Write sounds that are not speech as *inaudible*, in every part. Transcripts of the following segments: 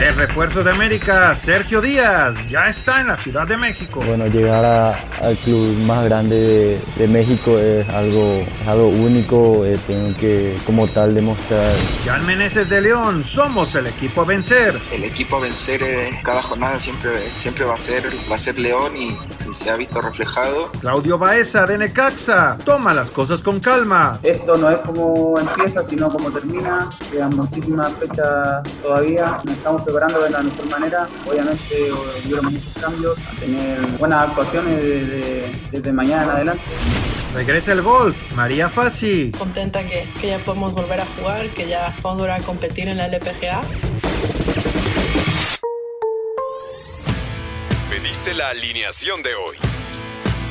El refuerzo de América, Sergio Díaz, ya está en la Ciudad de México. Bueno, llegar a- al club más grande de, de México es algo, es algo único. eh, tengo que, como tal, demostrar Jan Meneses de León, somos el equipo a vencer. el equipo a vencer en cada jornada siempre, siempre va, a ser, va a ser León y, y se ha visto reflejado. Claudio Baeza de Necaxa, toma las cosas con calma. Esto no es como empieza, sino como termina. Quedan muchísimas fechas todavía. Estamos preparando de la mejor manera. Obviamente hubieron muchos cambios, a tener buenas actuaciones desde, desde mañana en adelante. Regresa el golf, María Fassi. contenta que, que ya podemos volver a jugar, que ya a volver a competir en la LPGA. Pediste la alineación de hoy.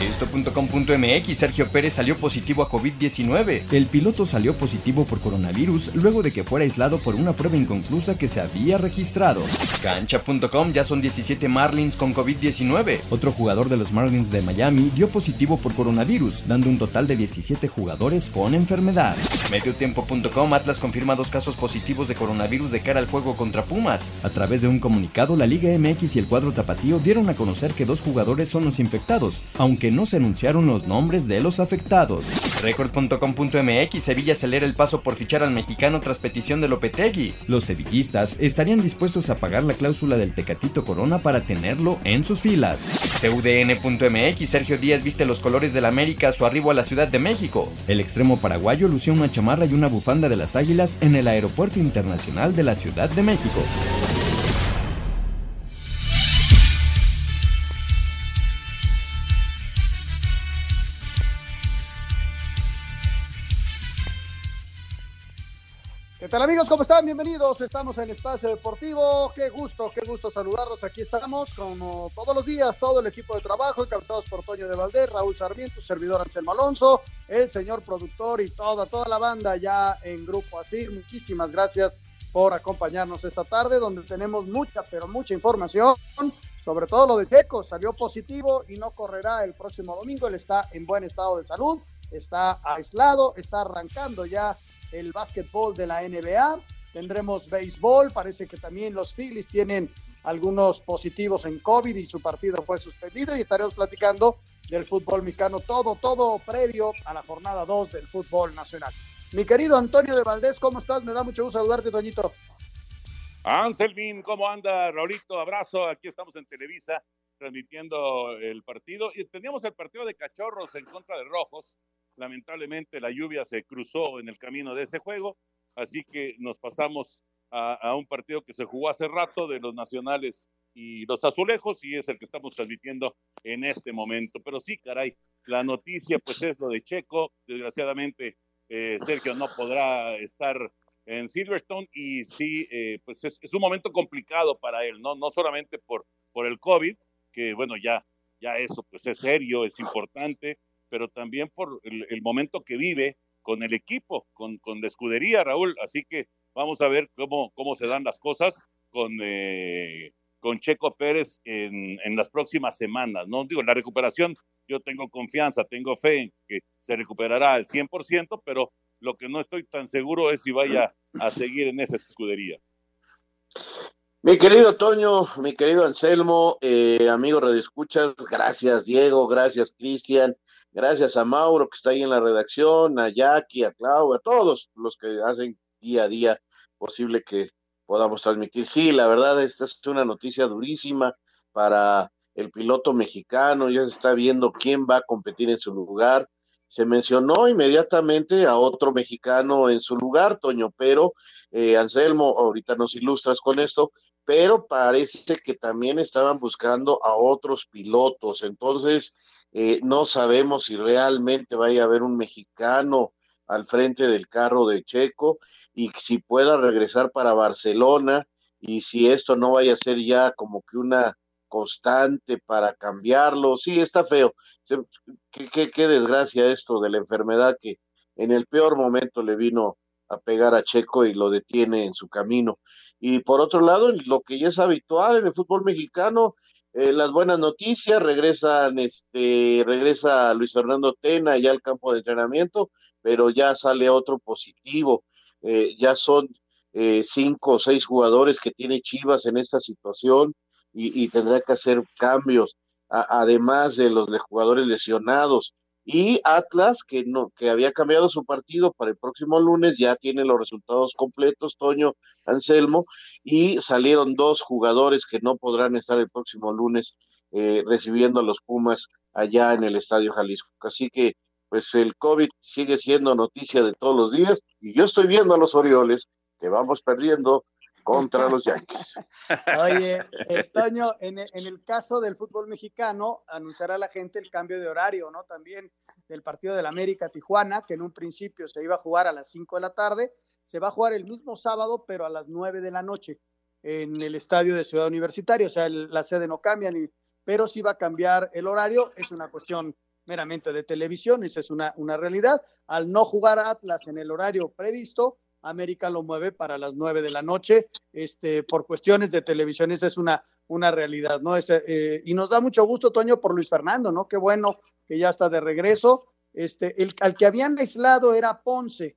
Esto.com.mx Sergio Pérez salió positivo a COVID-19. El piloto salió positivo por coronavirus luego de que fuera aislado por una prueba inconclusa que se había registrado. Cancha.com ya son 17 Marlins con COVID-19. Otro jugador de los Marlins de Miami dio positivo por coronavirus, dando un total de 17 jugadores con enfermedad. Mediotiempo.com Atlas confirma dos casos positivos de coronavirus de cara al juego contra Pumas. A través de un comunicado, la Liga MX y el cuadro tapatío dieron a conocer que dos jugadores son los infectados, aunque no se anunciaron los nombres de los afectados. Record.com.mx Sevilla acelera el paso por fichar al mexicano tras petición de Lopetegui. Los sevillistas estarían dispuestos a pagar la cláusula del Tecatito Corona para tenerlo en sus filas. CUDN.mx Sergio Díaz viste los colores del América a su arribo a la Ciudad de México. El extremo paraguayo lució una chamarra y una bufanda de las Águilas en el Aeropuerto Internacional de la Ciudad de México. Tal amigos? ¿Cómo están? Bienvenidos. Estamos en Espacio Deportivo. Qué gusto, qué gusto saludarlos. Aquí estamos como todos los días, todo el equipo de trabajo, encabezados por Toño de Valdés, Raúl Sarmiento, servidor Anselmo Alonso, el señor productor y toda, toda la banda ya en Grupo Asir. Muchísimas gracias por acompañarnos esta tarde, donde tenemos mucha, pero mucha información, sobre todo lo de Checo. Salió positivo y no correrá el próximo domingo. Él está en buen estado de salud, está aislado, está arrancando ya el básquetbol de la NBA. Tendremos béisbol, parece que también los Phillies tienen algunos positivos en COVID y su partido fue suspendido y estaremos platicando del fútbol mexicano, todo, todo previo a la jornada 2 del fútbol nacional. Mi querido Antonio de Valdés, ¿cómo estás? Me da mucho gusto saludarte, Toñito. Anselmin, ¿cómo anda? Raulito, abrazo. Aquí estamos en Televisa transmitiendo el partido. Y teníamos el partido de Cachorros en contra de Rojos. Lamentablemente la lluvia se cruzó en el camino de ese juego, así que nos pasamos a, un partido que se jugó hace rato de los nacionales y los azulejos y es el que estamos transmitiendo en este momento. Pero sí, caray, la noticia pues es lo de Checo. Desgraciadamente eh, Sergio no podrá estar en Silverstone y sí, eh, pues es, es, un momento complicado para él, ¿no? No solamente por, por el COVID, que bueno, ya, ya eso pues es serio, es importante, pero también por el, momento que vive con el equipo, con, con la escudería, Raúl. Así que vamos a ver cómo, cómo se dan las cosas con, eh, con Checo Pérez en, en, las próximas semanas. No digo, la recuperación, yo tengo confianza, tengo fe en que se recuperará al 100%, pero lo que no estoy tan seguro es si vaya a seguir en esa escudería. Mi querido Toño, mi querido Anselmo, eh, amigo Radio Escuchas, gracias Diego, gracias Cristian, gracias a Mauro que está ahí en la redacción, a Jackie, a Clau, a todos los que hacen día a día posible que podamos transmitir. Sí, la verdad, esta es una noticia durísima para el piloto mexicano, ya se está viendo quién va a competir en su lugar. Se mencionó inmediatamente a otro mexicano en su lugar, Toño, pero eh, Anselmo, ahorita nos ilustras con esto, pero parece que también estaban buscando a otros pilotos. Entonces, eh, no sabemos si realmente vaya a haber un mexicano al frente del carro de Checo y si pueda regresar para Barcelona y si esto no vaya a ser ya como que una constante para cambiarlo. Sí, está feo. Qué, qué, desgracia esto de la enfermedad que en el peor momento le vino a pegar a Checo y lo detiene en su camino. Y por otro lado, lo que ya es habitual en el fútbol mexicano, eh, las buenas noticias, regresan, este, regresa Luis Fernando Tena ya al campo de entrenamiento, pero ya sale otro positivo. Eh, ya son eh, cinco o seis jugadores que tiene Chivas en esta situación y, tendrá que hacer cambios, además de los de jugadores lesionados. Y Atlas, que no, que había cambiado su partido para el próximo lunes, ya tiene los resultados completos, Toño Anselmo, y salieron dos jugadores que no podrán estar el próximo lunes eh, recibiendo a los Pumas allá en el Estadio Jalisco. Así que, pues el COVID sigue siendo noticia de todos los días, y yo estoy viendo a los Orioles que vamos perdiendo contra los Yankees. *laughs* Oye, eh, Toño, en, el caso del fútbol mexicano, anunciará la gente el cambio de horario, ¿no? También del partido del América Tijuana, que en un principio se iba a jugar a las 5 de la tarde, se va a jugar el mismo sábado, pero a las 9 de la noche, en el estadio de Ciudad Universitaria, o sea, la sede no cambia, ni, pero sí va a cambiar el horario, es una cuestión meramente de televisión, esa es una, una realidad. Al no jugar Atlas en el horario previsto, América lo mueve para las nueve de la noche, este, por cuestiones de televisión, esa es una, una realidad, ¿no? Eh, y nos da mucho gusto, Toño, por Luis Fernando, ¿no? Qué bueno que ya está de regreso. Este, el, al que habían aislado era Ponce.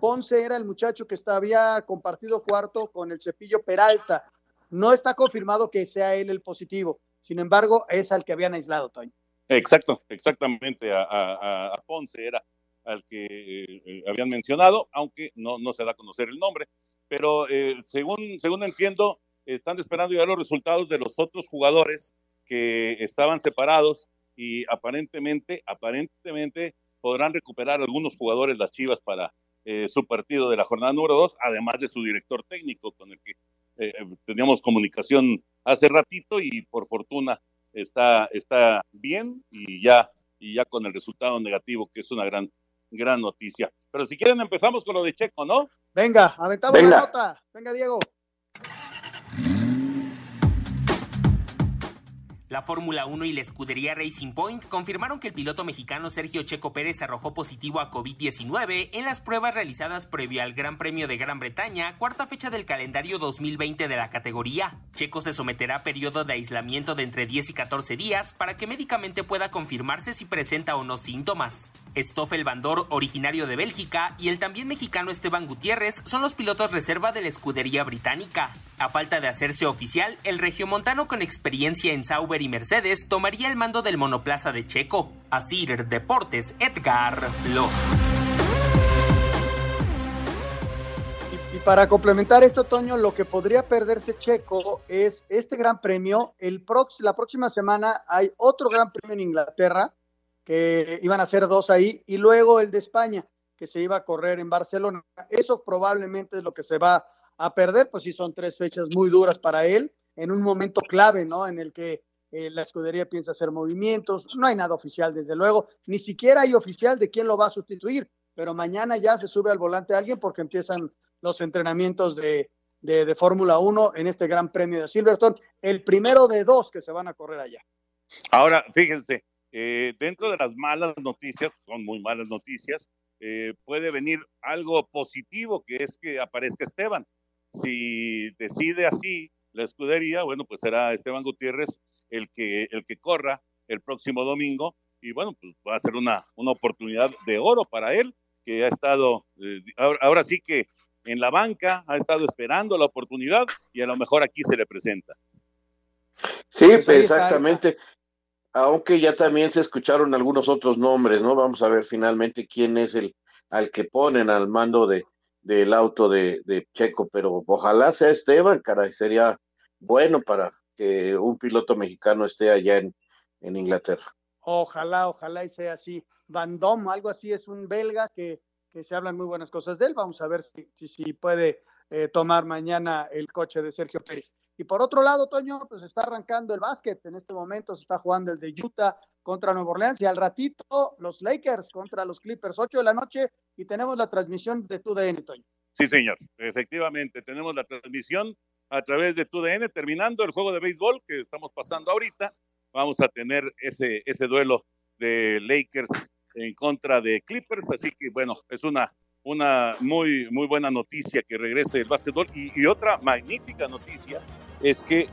Ponce era el muchacho que está, había compartido cuarto con el Cepillo Peralta. No está confirmado que sea él el positivo. Sin embargo, es al que habían aislado, Toño. Exacto, exactamente. a Ponce era al que eh, habían mencionado, aunque no, no se da a conocer el nombre. Pero eh, según, según entiendo, están esperando ya los resultados de los otros jugadores que estaban separados y aparentemente, aparentemente podrán recuperar algunos jugadores las Chivas para eh, su partido de la jornada número dos, además de su director técnico con el que teníamos comunicación hace ratito y por fortuna está, está bien y ya, y ya con el resultado negativo, que es una gran gran noticia. Pero si quieren empezamos con lo de Checo, ¿no? Venga, aventamos la nota. Venga, Diego. La Fórmula 1 y la escudería Racing Point confirmaron que el piloto mexicano Sergio Checo Pérez arrojó positivo a COVID-19 en las pruebas realizadas previo al Gran Premio de Gran Bretaña, cuarta fecha del calendario 2020 de la categoría. Checo se someterá a periodo de aislamiento de entre 10 y 14 días para que médicamente pueda confirmarse si presenta o no síntomas. Stoffel Bandor, originario de Bélgica, y el también mexicano Esteban Gutiérrez son los pilotos reserva de la escudería británica. A falta de hacerse oficial, el regiomontano con experiencia en Sauber y Mercedes tomaría el mando del monoplaza de Checo. Asir Deportes, Edgar Flores. Y para complementar esto, Toño, lo que podría perderse Checo es este gran premio. El la próxima semana hay otro gran premio en Inglaterra, que iban a ser dos ahí, y luego el de España, que se iba a correr en Barcelona. Eso probablemente es lo que se va a perder, pues sí son tres fechas muy duras para él, en un momento clave, ¿no? En el que eh, la escudería piensa hacer movimientos, no hay nada oficial, desde luego, ni siquiera hay oficial de quién lo va a sustituir, pero mañana ya se sube al volante alguien porque empiezan los entrenamientos de, de, Fórmula 1 en este Gran Premio de Silverstone, el primero de dos que se van a correr allá. Ahora, fíjense, eh, dentro de las malas noticias, son muy malas noticias, eh, puede venir algo positivo, que es que aparezca Esteban si decide así la escudería, bueno, pues será Esteban Gutiérrez el que, el que corra el próximo domingo y bueno, pues va a ser una, una oportunidad de oro para él, que ha estado, eh, ahora, sí que en la banca ha estado esperando la oportunidad y a lo mejor aquí se le presenta. Sí, pues, exactamente. aunque ya también se escucharon algunos otros nombres, ¿no? Vamos a ver finalmente quién es el al que ponen al mando de del auto de, de Checo, pero ojalá sea Esteban, caray, sería bueno para que un piloto mexicano esté allá en, en Inglaterra. Ojalá, ojalá y sea así. Van Dom, algo así, es un belga que, que se hablan muy buenas cosas de él. Vamos a ver si, si, si puede eh, tomar mañana el coche de Sergio Pérez. Y por otro lado, Toño, pues está arrancando el básquet. En este momento se está jugando el de Utah contra Nueva Orleans y al ratito los Lakers contra los Clippers, 8 de la noche y tenemos la transmisión de TUDN, Toño. Sí, señor, efectivamente, tenemos la transmisión a través de TUDN, terminando el juego de béisbol que estamos pasando ahorita, vamos a tener ese, ese duelo de Lakers en contra de Clippers, así que bueno, es una, una muy, muy buena noticia que regrese el básquetbol y, otra magnífica noticia es que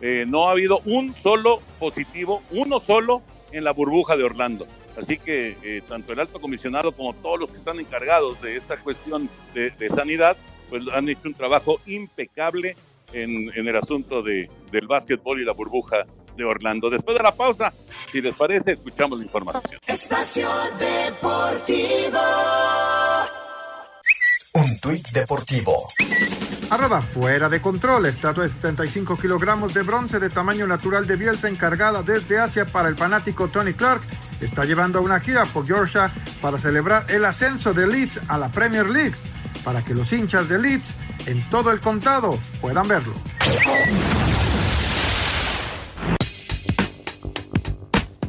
eh, no ha habido un solo positivo, uno solo en la burbuja de Orlando. Así que eh, tanto el alto comisionado como todos los que están encargados de esta cuestión de, de sanidad, pues han hecho un trabajo impecable en, en el asunto de, del básquetbol y la burbuja de Orlando. Después de la pausa, si les parece, escuchamos la información. Espacio Deportivo. Un tuit deportivo. Arroba fuera de control, estatua de 75 kilogramos de bronce de tamaño natural de Bielsa encargada desde Asia para el fanático Tony Clark. Está llevando una gira por Georgia para celebrar el ascenso de Leeds a la Premier League, para que los hinchas de Leeds en todo el condado puedan verlo.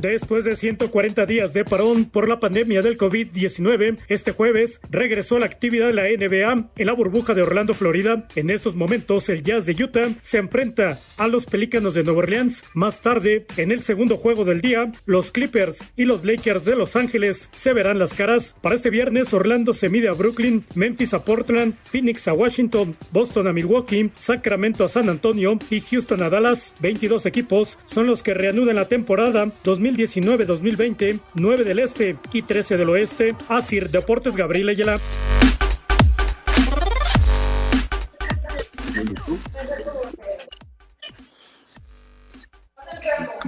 Después de 140 días de parón por la pandemia del COVID-19, este jueves regresó la actividad de la NBA en la burbuja de Orlando, Florida. En estos momentos, el Jazz de Utah se enfrenta a los Pelícanos de Nueva Orleans. Más tarde, en el segundo juego del día, los Clippers y los Lakers de Los Ángeles se verán las caras. Para este viernes, Orlando se mide a Brooklyn, Memphis a Portland, Phoenix a Washington, Boston a Milwaukee, Sacramento a San Antonio y Houston a Dallas. 22 equipos son los que reanudan la temporada 2019 2019-2020, 9 del Este y 13 del Oeste. Asir Deportes Gabriel Ayala.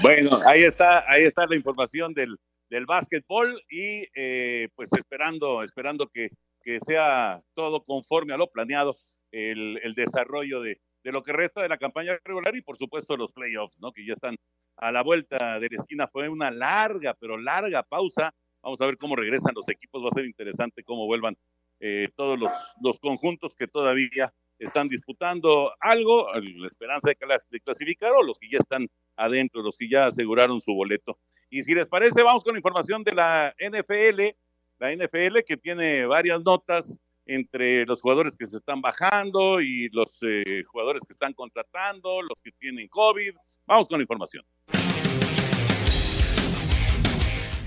Bueno, ahí está, ahí está la información del, del básquetbol y eh, pues esperando, esperando que, que, sea todo conforme a lo planeado el, el desarrollo de, de, lo que resta de la campaña regular y por supuesto los playoffs, ¿no? Que ya están a la vuelta de la esquina. Fue una larga, pero larga pausa. Vamos a ver cómo regresan los equipos. Va a ser interesante cómo vuelvan eh, todos los, los conjuntos que todavía están disputando algo, la esperanza de, clasificar o los que ya están adentro, los que ya aseguraron su boleto. Y si les parece, vamos con información de la NFL, la NFL que tiene varias notas entre los jugadores que se están bajando y los eh, jugadores que están contratando, los que tienen COVID. Vamos con información.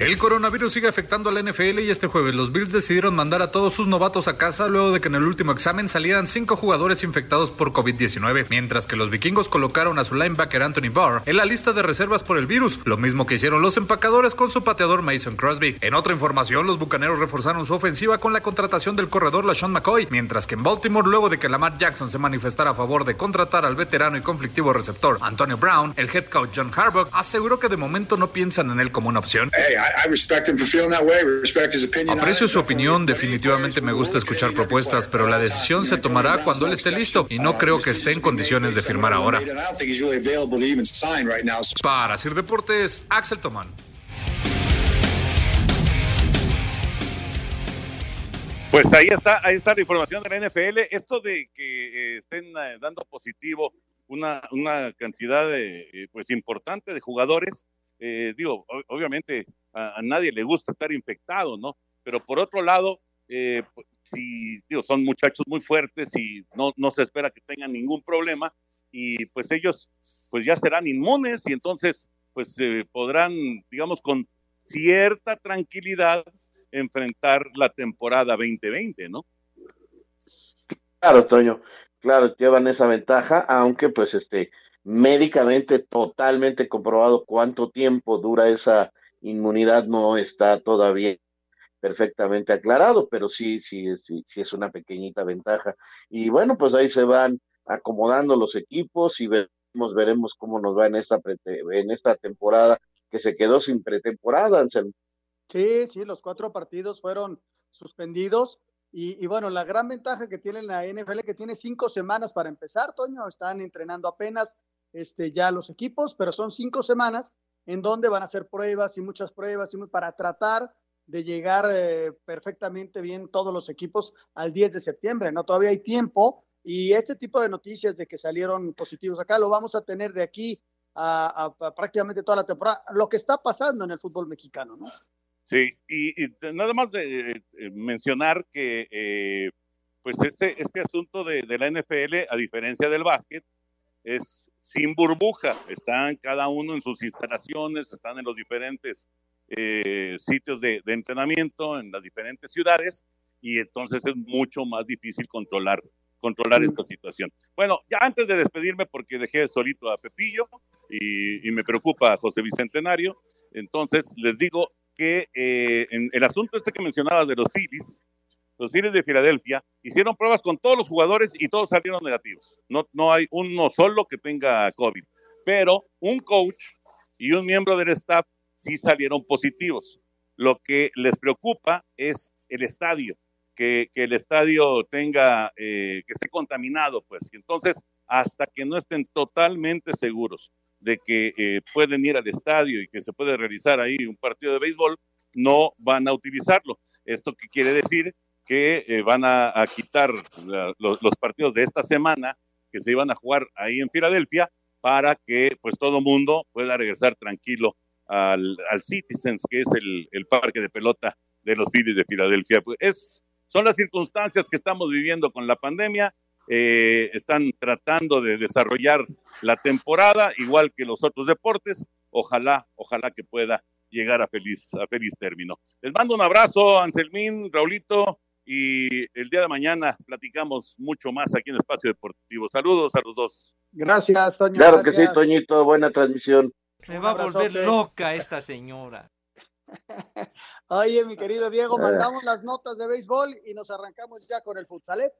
El coronavirus sigue afectando a la NFL y este jueves los Bills decidieron mandar a todos sus novatos a casa luego de que en el último examen salieran cinco jugadores infectados por COVID-19, mientras que los vikingos colocaron a su linebacker Anthony Barr en la lista de reservas por el virus, lo mismo que hicieron los empacadores con su pateador Mason Crosby. En otra información, los bucaneros reforzaron su ofensiva con la contratación del corredor LaShawn McCoy, mientras que en Baltimore, luego de que Lamar Jackson se manifestara a favor de contratar al veterano y conflictivo receptor Antonio Brown, el head coach John Harbaugh aseguró que de momento no piensan en él como una opción. Aprecio su opinión, definitivamente me gusta escuchar propuestas, pero la decisión se tomará cuando él esté listo y no creo que esté en condiciones de firmar ahora. Para Sir Deportes, Axel Tomán. Pues ahí está, ahí está la información de la NFL. Esto de que eh, estén eh, dando positivo una, una cantidad de, eh, pues importante de jugadores, eh, digo, obviamente a, nadie le gusta estar infectado, ¿no? Pero por otro lado, eh, si digo, son muchachos muy fuertes y no, no se espera que tengan ningún problema y pues ellos pues ya serán inmunes y entonces pues eh, podrán, digamos, con cierta tranquilidad enfrentar la temporada 2020, ¿no? Claro, Toño, claro, llevan esa ventaja, aunque pues este, médicamente totalmente comprobado cuánto tiempo dura esa inmunidad no está todavía perfectamente aclarado, pero sí, sí, sí, sí es una pequeñita ventaja. Y bueno, pues ahí se van acomodando los equipos y veremos, veremos cómo nos va en esta, en esta temporada que se quedó sin pretemporada, Anselmo. Sí, sí, los cuatro partidos fueron suspendidos. Y, y, bueno, la gran ventaja que tiene la NFL que tiene cinco semanas para empezar, Toño, están entrenando apenas este, ya los equipos, pero son cinco semanas en donde van a hacer pruebas y muchas pruebas y para tratar de llegar eh, perfectamente bien todos los equipos al 10 de septiembre, ¿no? Todavía hay tiempo y este tipo de noticias de que salieron positivos acá lo vamos a tener de aquí a, prácticamente toda la temporada, lo que está pasando en el fútbol mexicano, ¿no? Sí, y, y nada más de eh, mencionar que eh, pues este, este asunto de, de, la NFL, a diferencia del básquet, es sin burbuja, están cada uno en sus instalaciones, están en los diferentes eh, sitios de, de, entrenamiento, en las diferentes ciudades, y entonces es mucho más difícil controlar, controlar esta situación. Bueno, ya antes de despedirme, porque dejé solito a Pepillo y, y me preocupa a José Bicentenario, entonces les digo, que eh, en el asunto este que mencionabas de los Phillies, los Phillies de Filadelfia hicieron pruebas con todos los jugadores y todos salieron negativos. No, no hay uno solo que tenga COVID, pero un coach y un miembro del staff sí salieron positivos. Lo que les preocupa es el estadio, que, que el estadio tenga, eh, que esté contaminado, pues. Entonces, hasta que no estén totalmente seguros de que eh, pueden ir al estadio y que se puede realizar ahí un partido de béisbol, no van a utilizarlo. ¿Esto qué quiere decir? Que eh, van a, quitar los, partidos de esta semana que se iban a jugar ahí en Filadelfia para que pues todo mundo pueda regresar tranquilo al, Citizens, que es el, el, parque de pelota de los Phillies de Filadelfia. Pues es, son las circunstancias que estamos viviendo con la pandemia eh, están tratando de desarrollar la temporada, igual que los otros deportes. Ojalá, ojalá que pueda llegar a feliz, a feliz término. Les mando un abrazo, Anselmín, Raulito, y el día de mañana platicamos mucho más aquí en Espacio Deportivo. Saludos a los dos. Gracias, Toño. Claro gracias. que sí, Toñito, buena transmisión. Me va a volver loca esta señora. *laughs* Oye, mi querido Diego, mandamos las notas de béisbol y nos arrancamos ya con el futsal.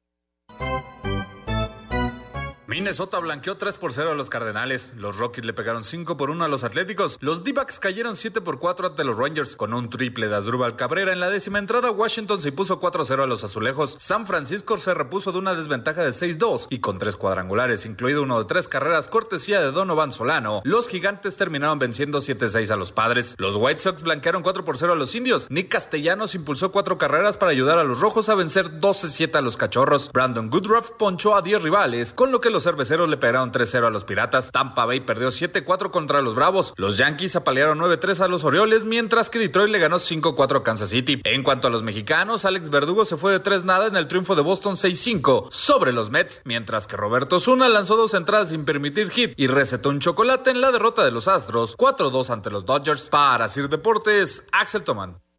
Minnesota blanqueó 3 por 0 a los Cardenales. Los Rockies le pegaron 5 por 1 a los Atléticos. Los D-backs cayeron 7 por 4 ante los Rangers con un triple de Asdrúbal Cabrera. En la décima entrada, Washington se puso 4-0 a los Azulejos. San Francisco se repuso de una desventaja de 6-2 y con tres cuadrangulares, incluido uno de tres carreras cortesía de Donovan Solano. Los Gigantes terminaron venciendo 7-6 a los Padres. Los White Sox blanquearon 4 por 0 a los Indios. Nick Castellanos impulsó 4 carreras para ayudar a los Rojos a vencer 12-7 a los Cachorros. Brandon Goodruff ponchó a 10 rivales, con lo que los cerveceros le pegaron 3-0 a los Piratas. Tampa Bay perdió 7-4 contra los Bravos. Los Yankees apalearon 9-3 a los Orioles, mientras que Detroit le ganó 5-4 a Kansas City. En cuanto a los mexicanos, Alex Verdugo se fue de 3 nada en el triunfo de Boston 6-5 sobre los Mets, mientras que Roberto Zuna lanzó dos entradas sin permitir hit y recetó un chocolate en la derrota de los Astros 4-2 ante los Dodgers. Para Sir Deportes, Axel Toman.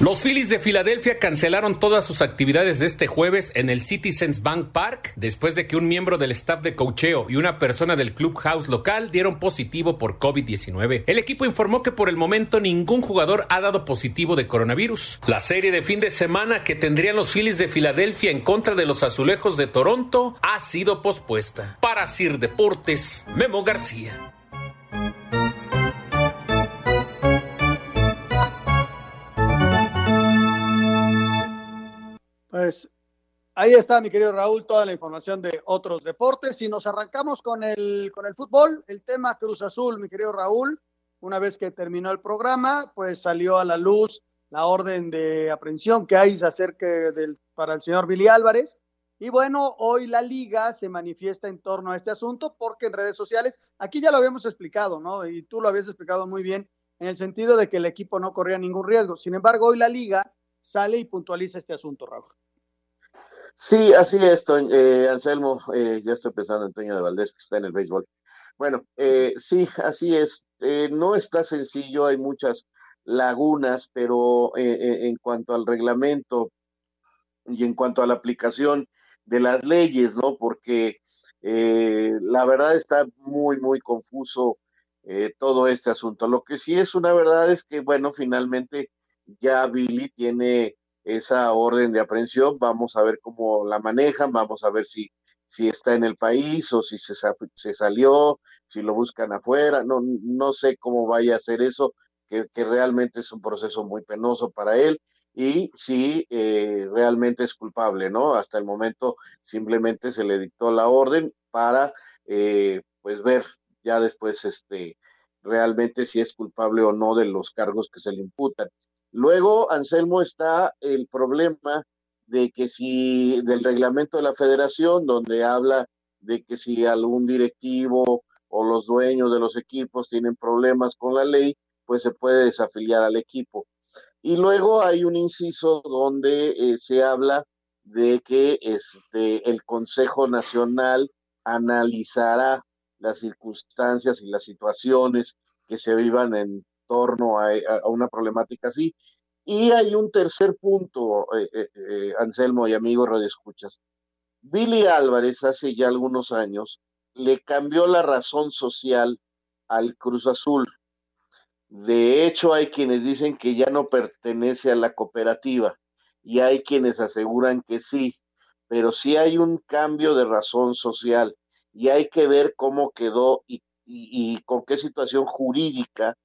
Los Phillies de Filadelfia cancelaron todas sus actividades de este jueves en el Citizens Bank Park después de que un miembro del staff de cocheo y una persona del clubhouse local dieron positivo por COVID-19. El equipo informó que por el momento ningún jugador ha dado positivo de coronavirus. La serie de fin de semana que tendrían los Phillies de Filadelfia en contra de los Azulejos de Toronto ha sido pospuesta. Para Sir Deportes, Memo García. Pues ahí está, mi querido Raúl, toda la información de otros deportes. Y nos arrancamos con el, con el fútbol, el tema Cruz Azul, mi querido Raúl. Una vez que terminó el programa, pues salió a la luz la orden de aprehensión que hay acerca del, para el señor Billy Álvarez. Y bueno, hoy la liga se manifiesta en torno a este asunto porque en redes sociales, aquí ya lo habíamos explicado, ¿no? Y tú lo habías explicado muy bien en el sentido de que el equipo no corría ningún riesgo. Sin embargo, hoy la liga sale y puntualiza este asunto, Raúl. Sí, así es, eh, Anselmo, eh, ya estoy pensando en Toño de Valdés, que está en el béisbol. Bueno, eh, sí, así es. no está sencillo, hay muchas lagunas, pero en cuanto al reglamento y en cuanto a la aplicación de las leyes, ¿no? Porque la verdad está muy, muy confuso todo este asunto. Lo que sí es una verdad es que, bueno, finalmente ya Billy tiene esa orden de aprehensión, vamos a ver cómo la manejan, vamos a ver si, si está en el país o si se, se salió, si lo buscan afuera, no, no sé cómo vaya a ser eso, que, realmente es un proceso muy penoso para él y si eh, realmente es culpable, ¿no? Hasta el momento simplemente se le dictó la orden para, eh, pues, ver ya después, este, realmente si es culpable o no de los cargos que se le imputan. Luego, Anselmo, está el problema de que si del reglamento de la federación, donde habla de que si algún directivo o los dueños de los equipos tienen problemas con la ley, pues se puede desafiliar al equipo. Y luego hay un inciso donde eh, se habla de que este, el Consejo Nacional analizará las circunstancias y las situaciones que se vivan en torno a, una problemática así. Y hay un tercer punto, eh, eh, eh, Anselmo y amigos Escuchas. Billy Álvarez hace ya algunos años le cambió la razón social al Cruz Azul. De hecho, hay quienes dicen que ya no pertenece a la cooperativa y hay quienes aseguran que sí, pero sí hay un cambio de razón social y hay que ver cómo quedó y, con qué situación jurídica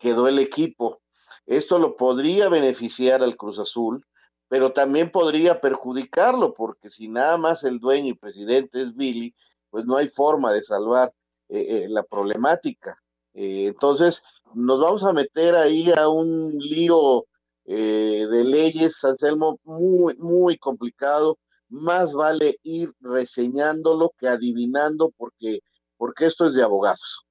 quedó el equipo. Esto lo podría beneficiar al Cruz Azul, pero también podría perjudicarlo, porque si nada más el dueño y presidente es Billy, pues no hay forma de salvar eh, eh, la problemática. Eh, entonces, nos vamos a meter ahí a un lío de leyes, Anselmo, muy, muy complicado, más vale ir reseñándolo que adivinando porque, porque esto es de abogados.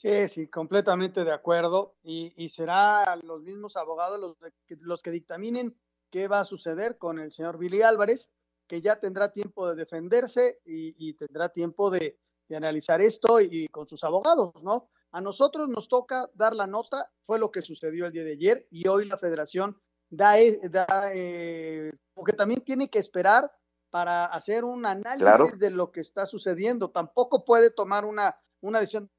Sí, sí, completamente de acuerdo. Y, y será los mismos abogados los, los que dictaminen qué va a suceder con el señor Billy Álvarez, que ya tendrá tiempo de defenderse y, tendrá tiempo de, de, analizar esto y, con sus abogados, ¿no? A nosotros nos toca dar la nota, fue lo que sucedió el día de ayer y hoy la federación da, e, da eh, porque también tiene que esperar para hacer un análisis de lo que está sucediendo. Tampoco puede tomar una, una decisión.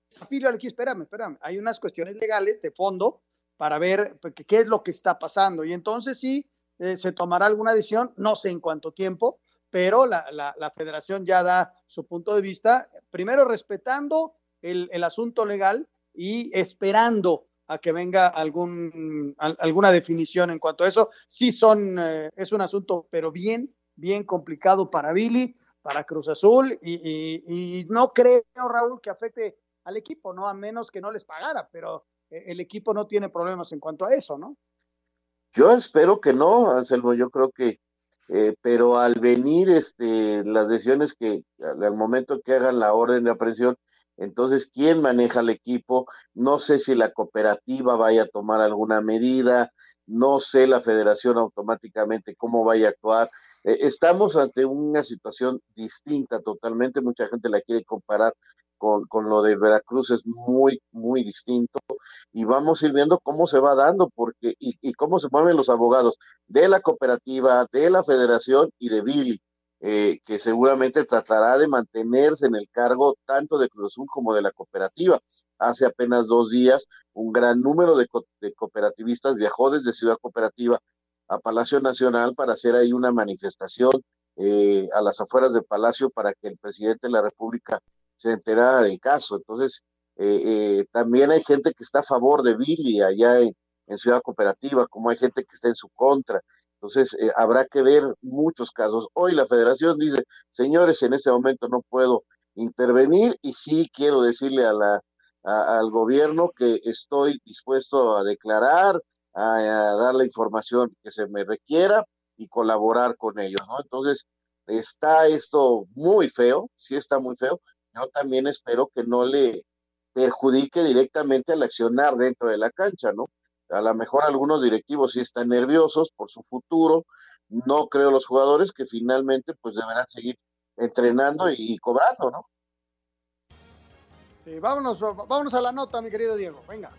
Aquí, espérame, espérame. Hay unas cuestiones legales de fondo para ver pues, qué es lo que está pasando. Y entonces sí, eh, se tomará alguna decisión, no sé en cuánto tiempo, pero la, la, federación ya da su punto de vista, primero respetando el, el asunto legal y esperando a que venga algún, alguna definición en cuanto a eso. Sí son, eh, es un asunto, pero bien, bien complicado para Billy, para Cruz Azul, y, no creo, Raúl, que afecte al equipo, ¿no? A menos que no les pagara, pero eh, el equipo no tiene problemas en cuanto a eso, ¿no? Yo espero que no, Anselmo, yo creo que, eh, pero al venir este, las decisiones que al momento que hagan la orden de aprehensión, entonces, ¿quién maneja el equipo? No sé si la cooperativa vaya a tomar alguna medida, no sé la federación automáticamente cómo vaya a actuar. Eh, estamos ante una situación distinta totalmente, mucha gente la quiere comparar con, con, lo de Veracruz, es muy, muy distinto y vamos a ir viendo cómo se va dando porque y, y cómo se mueven los abogados de la cooperativa, de la federación y de Billy eh, que seguramente tratará de mantenerse en el cargo tanto de Cruz Azul como de la cooperativa. Hace apenas dos días, un gran número de, cooperativistas viajó desde Ciudad Cooperativa a Palacio Nacional para hacer ahí una manifestación eh, a las afueras del Palacio para que el presidente de la República se enterara del caso. Entonces, eh, también hay gente que está a favor de Billy allá en Ciudad Cooperativa, como hay gente que está en su contra. Entonces, eh, habrá que ver muchos casos. Hoy la federación dice, señores, en este momento no puedo intervenir y sí quiero decirle a la, al gobierno que estoy dispuesto a declarar, a, dar la información que se me requiera y colaborar con ellos. Entonces, está esto muy feo, sí está muy feo. Yo también espero que no le perjudique directamente al accionar dentro de la cancha, ¿no? A lo mejor algunos directivos sí están nerviosos por su futuro. No creo los jugadores que finalmente pues deberán seguir entrenando y, cobrando, ¿no? Sí, vámonos, vámonos a la nota, mi querido Diego. Venga.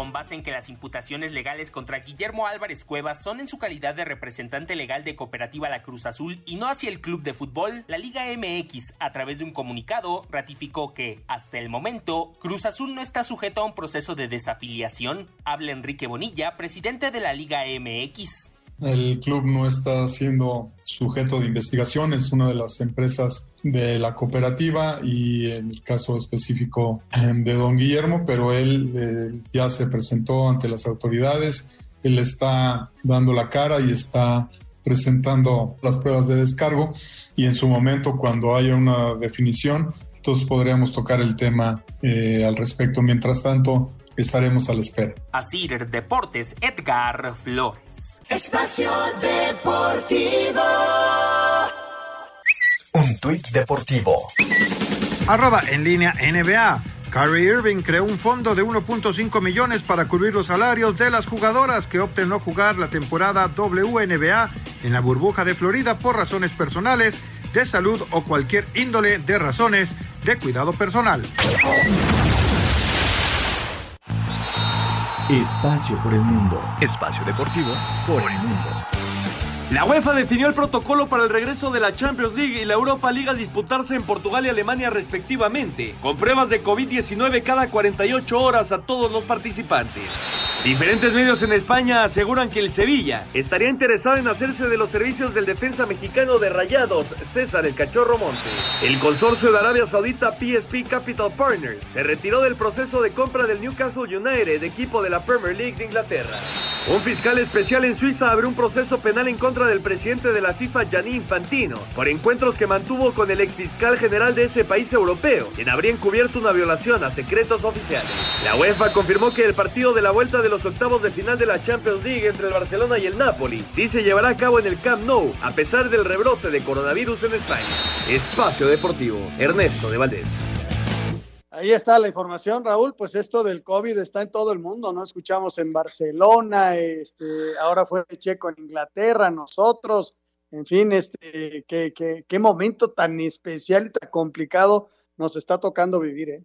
Con base en que las imputaciones legales contra Guillermo Álvarez Cuevas son en su calidad de representante legal de Cooperativa La Cruz Azul y no hacia el club de fútbol, la Liga MX, a través de un comunicado, ratificó que, hasta el momento, Cruz Azul no está sujeto a un proceso de desafiliación. Habla Enrique Bonilla, presidente de la Liga MX. El club no está siendo sujeto de investigación, es una de las empresas de la cooperativa y en el caso específico em, de don Guillermo, pero él eh, ya se presentó ante las autoridades, él está dando la cara y está presentando las pruebas de descargo y en su momento cuando haya una definición, entonces podríamos tocar el tema eh, al respecto. Mientras tanto, estaremos a la espera. Asir Deportes, Edgar Flores. Espacio Deportivo. Un tuit deportivo. Arroba en línea NBA. Kyrie Irving creó un fondo de 1.5 millones para cubrir los salarios de las jugadoras que opten no jugar la temporada WNBA en la burbuja de Florida por razones personales, de salud o cualquier índole de razones de cuidado personal. Espacio por el mundo. Espacio deportivo por el mundo. La UEFA definió el protocolo para el regreso de la Champions League y la Europa League a disputarse en Portugal y Alemania respectivamente, con pruebas de COVID-19 cada 48 horas a todos los participantes. Diferentes medios en España aseguran que el Sevilla estaría interesado en hacerse de los servicios del defensa mexicano de Rayados, César el Cachorro Montes. El consorcio de Arabia Saudita PSP Capital Partners se retiró del proceso de compra del Newcastle United, equipo de la Premier League de Inglaterra. Un fiscal especial en Suiza abrió un proceso penal en contra del presidente de la FIFA, Gianni Infantino, por encuentros que mantuvo con el ex fiscal general de ese país europeo, quien habría encubierto una violación a secretos oficiales. La UEFA confirmó que el partido de la vuelta de los octavos de final de la Champions League entre el Barcelona y el Napoli sí se llevará a cabo en el Camp Nou, a pesar del rebrote de coronavirus en España. Espacio Deportivo, Ernesto de Valdés. Ahí está la información, Raúl. Pues esto del COVID está en todo el mundo, ¿no? Escuchamos en Barcelona, este, ahora fue Checo en Inglaterra, nosotros, en fin, este, qué, qué, qué momento tan especial y tan complicado nos está tocando vivir, ¿eh?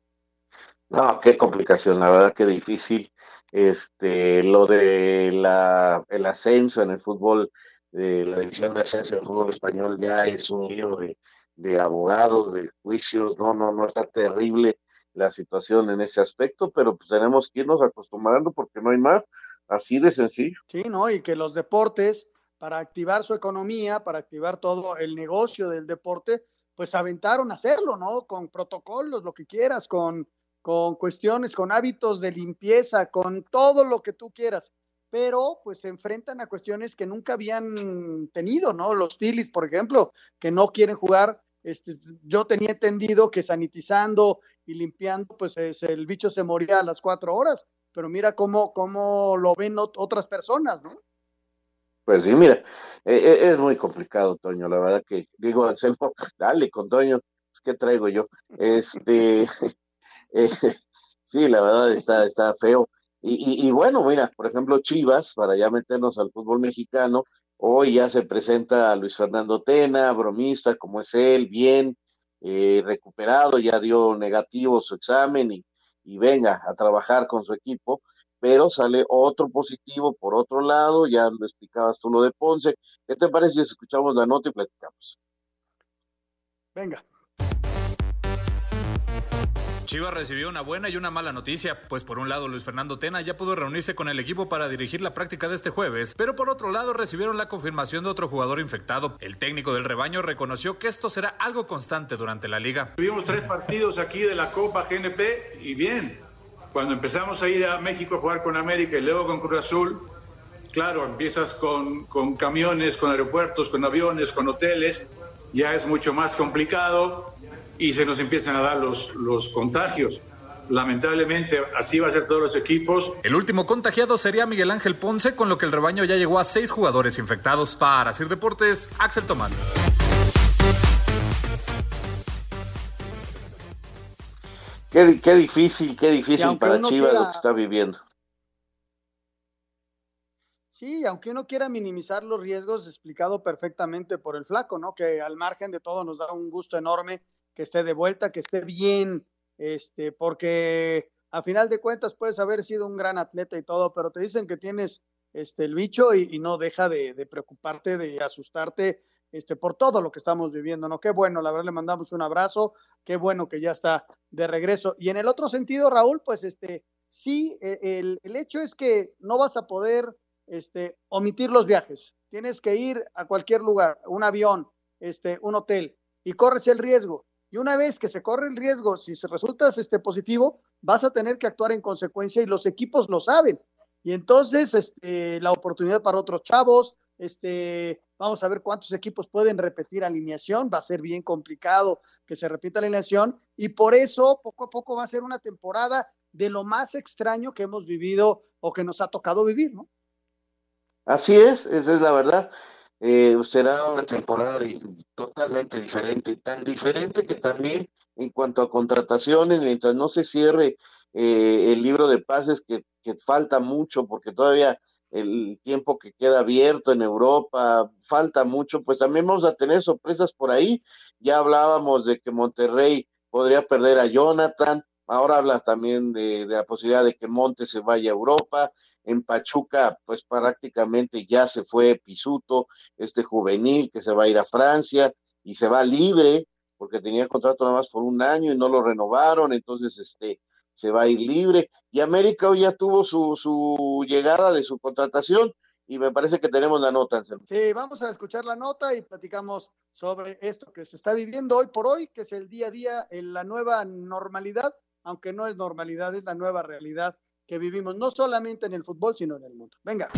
No, qué complicación, la verdad que difícil. Este, lo de la, el ascenso en el fútbol, de la división de ascenso del fútbol español ya es un lío de, de abogados, de juicios, no, no, no está terrible la situación en ese aspecto, pero pues tenemos que irnos acostumbrando porque no hay más, así de sencillo. Sí, ¿no? Y que los deportes, para activar su economía, para activar todo el negocio del deporte, pues aventaron a hacerlo, ¿no? Con protocolos, lo que quieras, con, con cuestiones, con hábitos de limpieza, con todo lo que tú quieras. Pero pues se enfrentan a cuestiones que nunca habían tenido, ¿no? Los Phillies, por ejemplo, que no quieren jugar este, yo tenía entendido que sanitizando y limpiando, pues es, el bicho se moría a las cuatro horas, pero mira cómo, cómo lo ven otras personas, ¿no? Pues sí, mira, e, e, es muy complicado, Toño, la verdad que digo, Anselmo, *laughs* dale con Toño, ¿qué traigo yo? Este, *laughs* sí, la verdad está, está feo. Y, y, bueno, mira, por ejemplo, Chivas, para ya meternos al fútbol mexicano, Hoy ya se presenta Luis Fernando Tena, bromista como es él, bien eh, recuperado, ya dio negativo su examen y, y venga a trabajar con su equipo, pero sale otro positivo por otro lado, ya lo explicabas tú lo de Ponce. ¿Qué te parece si escuchamos la nota y platicamos? Venga. Chivas recibió una buena y una mala noticia, pues por un lado Luis Fernando Tena ya pudo reunirse con el equipo para dirigir la práctica de este jueves, pero por otro lado recibieron la confirmación de otro jugador infectado. El técnico del rebaño reconoció que esto será algo constante durante la liga. Tuvimos tres partidos aquí de la Copa GNP y bien, cuando empezamos a ir a México a jugar con América y luego con Cruz Azul, claro, empiezas con, con camiones, con aeropuertos, con aviones, con hoteles, ya es mucho más complicado y se nos empiezan a dar los, los contagios. Lamentablemente, así va a ser todos los equipos. El último contagiado sería Miguel Ángel Ponce, con lo que el rebaño ya llegó a seis jugadores infectados. Para Sir Deportes, Axel Tomán. Qué, qué difícil, qué difícil para Chivas quiera... lo que está viviendo. Sí, aunque uno quiera minimizar los riesgos, explicado perfectamente por el flaco, ¿no? Que al margen de todo nos da un gusto enorme que esté de vuelta, que esté bien, este, porque a final de cuentas puedes haber sido un gran atleta y todo, pero te dicen que tienes este, el bicho y, no deja de, de, preocuparte, de asustarte este, por todo lo que estamos viviendo, ¿no? Qué bueno, la verdad le mandamos un abrazo, qué bueno que ya está de regreso. Y en el otro sentido, Raúl, pues este, sí, e, el, el hecho es que no vas a poder este, omitir los viajes, tienes que ir a cualquier lugar, un avión, este, un hotel, y corres el riesgo. Y una vez que se corre el riesgo, si resultas este, positivo, vas a tener que actuar en consecuencia y los equipos lo saben. Y entonces este, la oportunidad para otros chavos, este, vamos a ver cuántos equipos pueden repetir alineación, va a ser bien complicado que se repita alineación y por eso poco a poco va a ser una temporada de lo más extraño que hemos vivido o que nos ha tocado vivir, ¿no? Así es, esa es la verdad. Eh, será una temporada totalmente diferente, tan diferente que también en cuanto a contrataciones, mientras no se cierre eh, el libro de pases, que, que falta mucho, porque todavía el tiempo que queda abierto en Europa, falta mucho, pues también vamos a tener sorpresas por ahí. Ya hablábamos de que Monterrey podría perder a Jonathan, ahora habla también de, la posibilidad de que Monte se vaya a Europa, en Pachuca pues prácticamente ya se fue Pisuto, este juvenil que se va a ir a Francia y se va libre porque tenía contrato nada más por un año y no lo renovaron, entonces este se va a ir libre. Y América hoy ya tuvo su, su llegada de su contratación y me parece que tenemos la nota. Sí, vamos a escuchar la nota y platicamos sobre esto que se está viviendo hoy por hoy, que es el día a día, en la nueva normalidad, aunque no es normalidad, es la nueva realidad que vivimos, no solamente en el fútbol, sino en el mundo. Venga.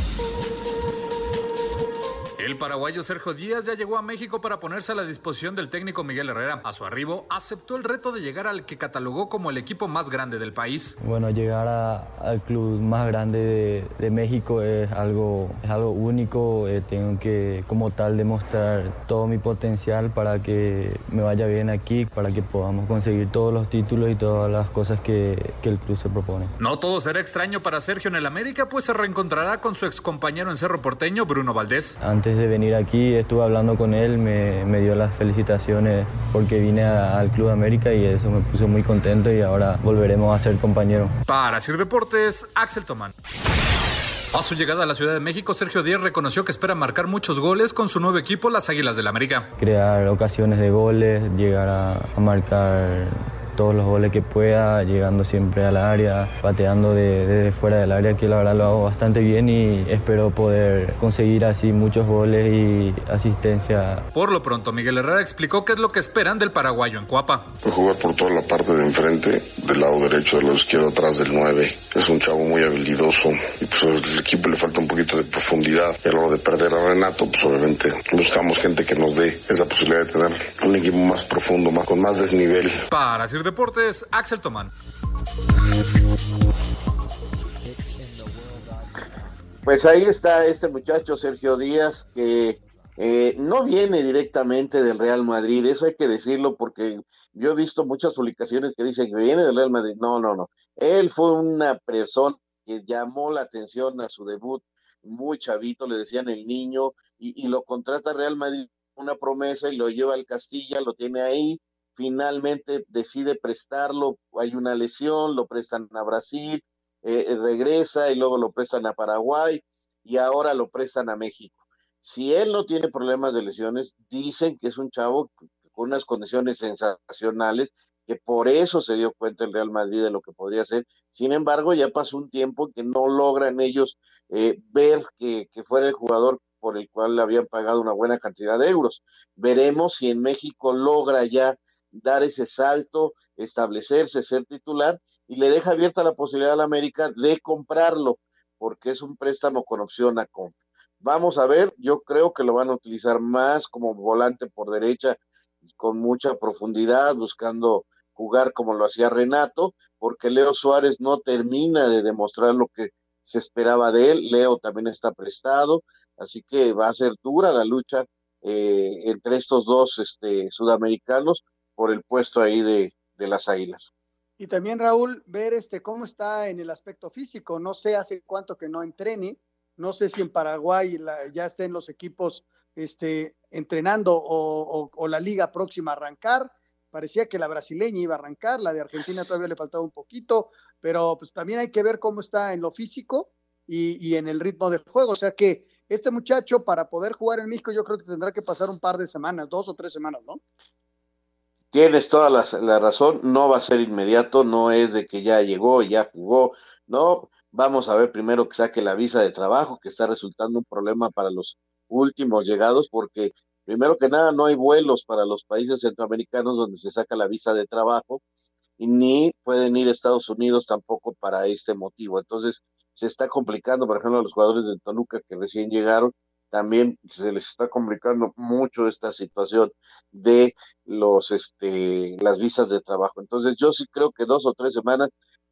El paraguayo Sergio Díaz ya llegó a México para ponerse a la disposición del técnico Miguel Herrera. A su arribo, aceptó el reto de llegar al que catalogó como el equipo más grande del país. Bueno, llegar al club más grande de, México es algo, es algo único. Eh, tengo que, como tal, demostrar todo mi potencial para que me vaya bien aquí, para que podamos conseguir todos los títulos y todas las cosas que, que el club se propone. No todo será extraño para Sergio en el América, pues se reencontrará con su excompañero en Cerro Porteño, Bruno Valdés. Antes de venir aquí estuve hablando con él, me, me dio las felicitaciones porque vine al Club América y eso me puso muy contento y ahora volveremos a ser compañeros. Para Sir Deportes, Axel Tomán. A su llegada a la Ciudad de México, Sergio Díaz reconoció que espera marcar muchos goles con su nuevo equipo, las Águilas del América. Crear ocasiones de goles, llegar a, a marcar todos los goles que pueda, llegando siempre al área, pateando desde fuera del área, que la verdad lo hago bastante bien y espero poder conseguir así muchos goles y asistencia. Por lo pronto, Miguel Herrera explicó qué es lo que esperan del paraguayo en Cuapa. jugar por toda la parte de enfrente, del lado derecho, del lado izquierdo, atrás del 9. Es un chavo muy habilidoso y pues al equipo le falta un poquito de profundidad. Y a lo de perder a Renato, pues obviamente buscamos gente que nos dé esa posibilidad de tener un equipo más profundo, más, con más desnivel. Para Deportes, Axel Tomán. Pues ahí está este muchacho Sergio Díaz que eh, no viene directamente del Real Madrid, eso hay que decirlo porque yo he visto muchas publicaciones que dicen que viene del Real Madrid. No, no, no. Él fue una persona que llamó la atención a su debut muy chavito, le decían el niño, y, y lo contrata Real Madrid una promesa y lo lleva al Castilla, lo tiene ahí, finalmente decide prestarlo, hay una lesión, lo prestan a Brasil, eh, eh, regresa y luego lo prestan a Paraguay y ahora lo prestan a México. Si él no tiene problemas de lesiones, dicen que es un chavo con unas condiciones sensacionales, que por eso se dio cuenta el Real Madrid de lo que podría ser. Sin embargo, ya pasó un tiempo que no logran ellos eh, ver que, que fuera el jugador por el cual le habían pagado una buena cantidad de euros. Veremos si en México logra ya dar ese salto, establecerse, ser titular y le deja abierta la posibilidad a la América de comprarlo, porque es un préstamo con opción a compra. Vamos a ver, yo creo que lo van a utilizar más como volante por derecha, con mucha profundidad, buscando jugar como lo hacía Renato, porque Leo Suárez no termina de demostrar lo que se esperaba de él. Leo también está prestado, así que va a ser dura la lucha eh, entre estos dos este, sudamericanos, por el puesto ahí de, las Águilas. Y también Raúl, ver este cómo está en el aspecto físico. No sé hace cuánto que no entrene, no sé si en Paraguay ya estén los equipos este, entrenando o, la liga próxima a arrancar parecía que la brasileña iba a arrancar, la de Argentina todavía le faltaba un poquito, pero pues también hay que ver cómo está en lo físico y, y en el ritmo de juego. O sea que este muchacho para poder jugar en México yo creo que tendrá que pasar un par de semanas, dos o tres semanas, ¿no? Tienes toda la, razón, no va a ser inmediato, no es de que ya llegó, ya jugó, no, vamos a ver primero que saque la visa de trabajo, que está resultando un problema para los últimos llegados, porque primero que nada no hay vuelos para los países centroamericanos donde se saca la visa de trabajo, y ni pueden ir a Estados Unidos tampoco para este motivo. Entonces, se está complicando, por ejemplo, a los jugadores del Toluca que recién llegaron, también se les está complicando mucho esta situación de los este las visas de trabajo. Entonces yo sí creo que dos o tres semanas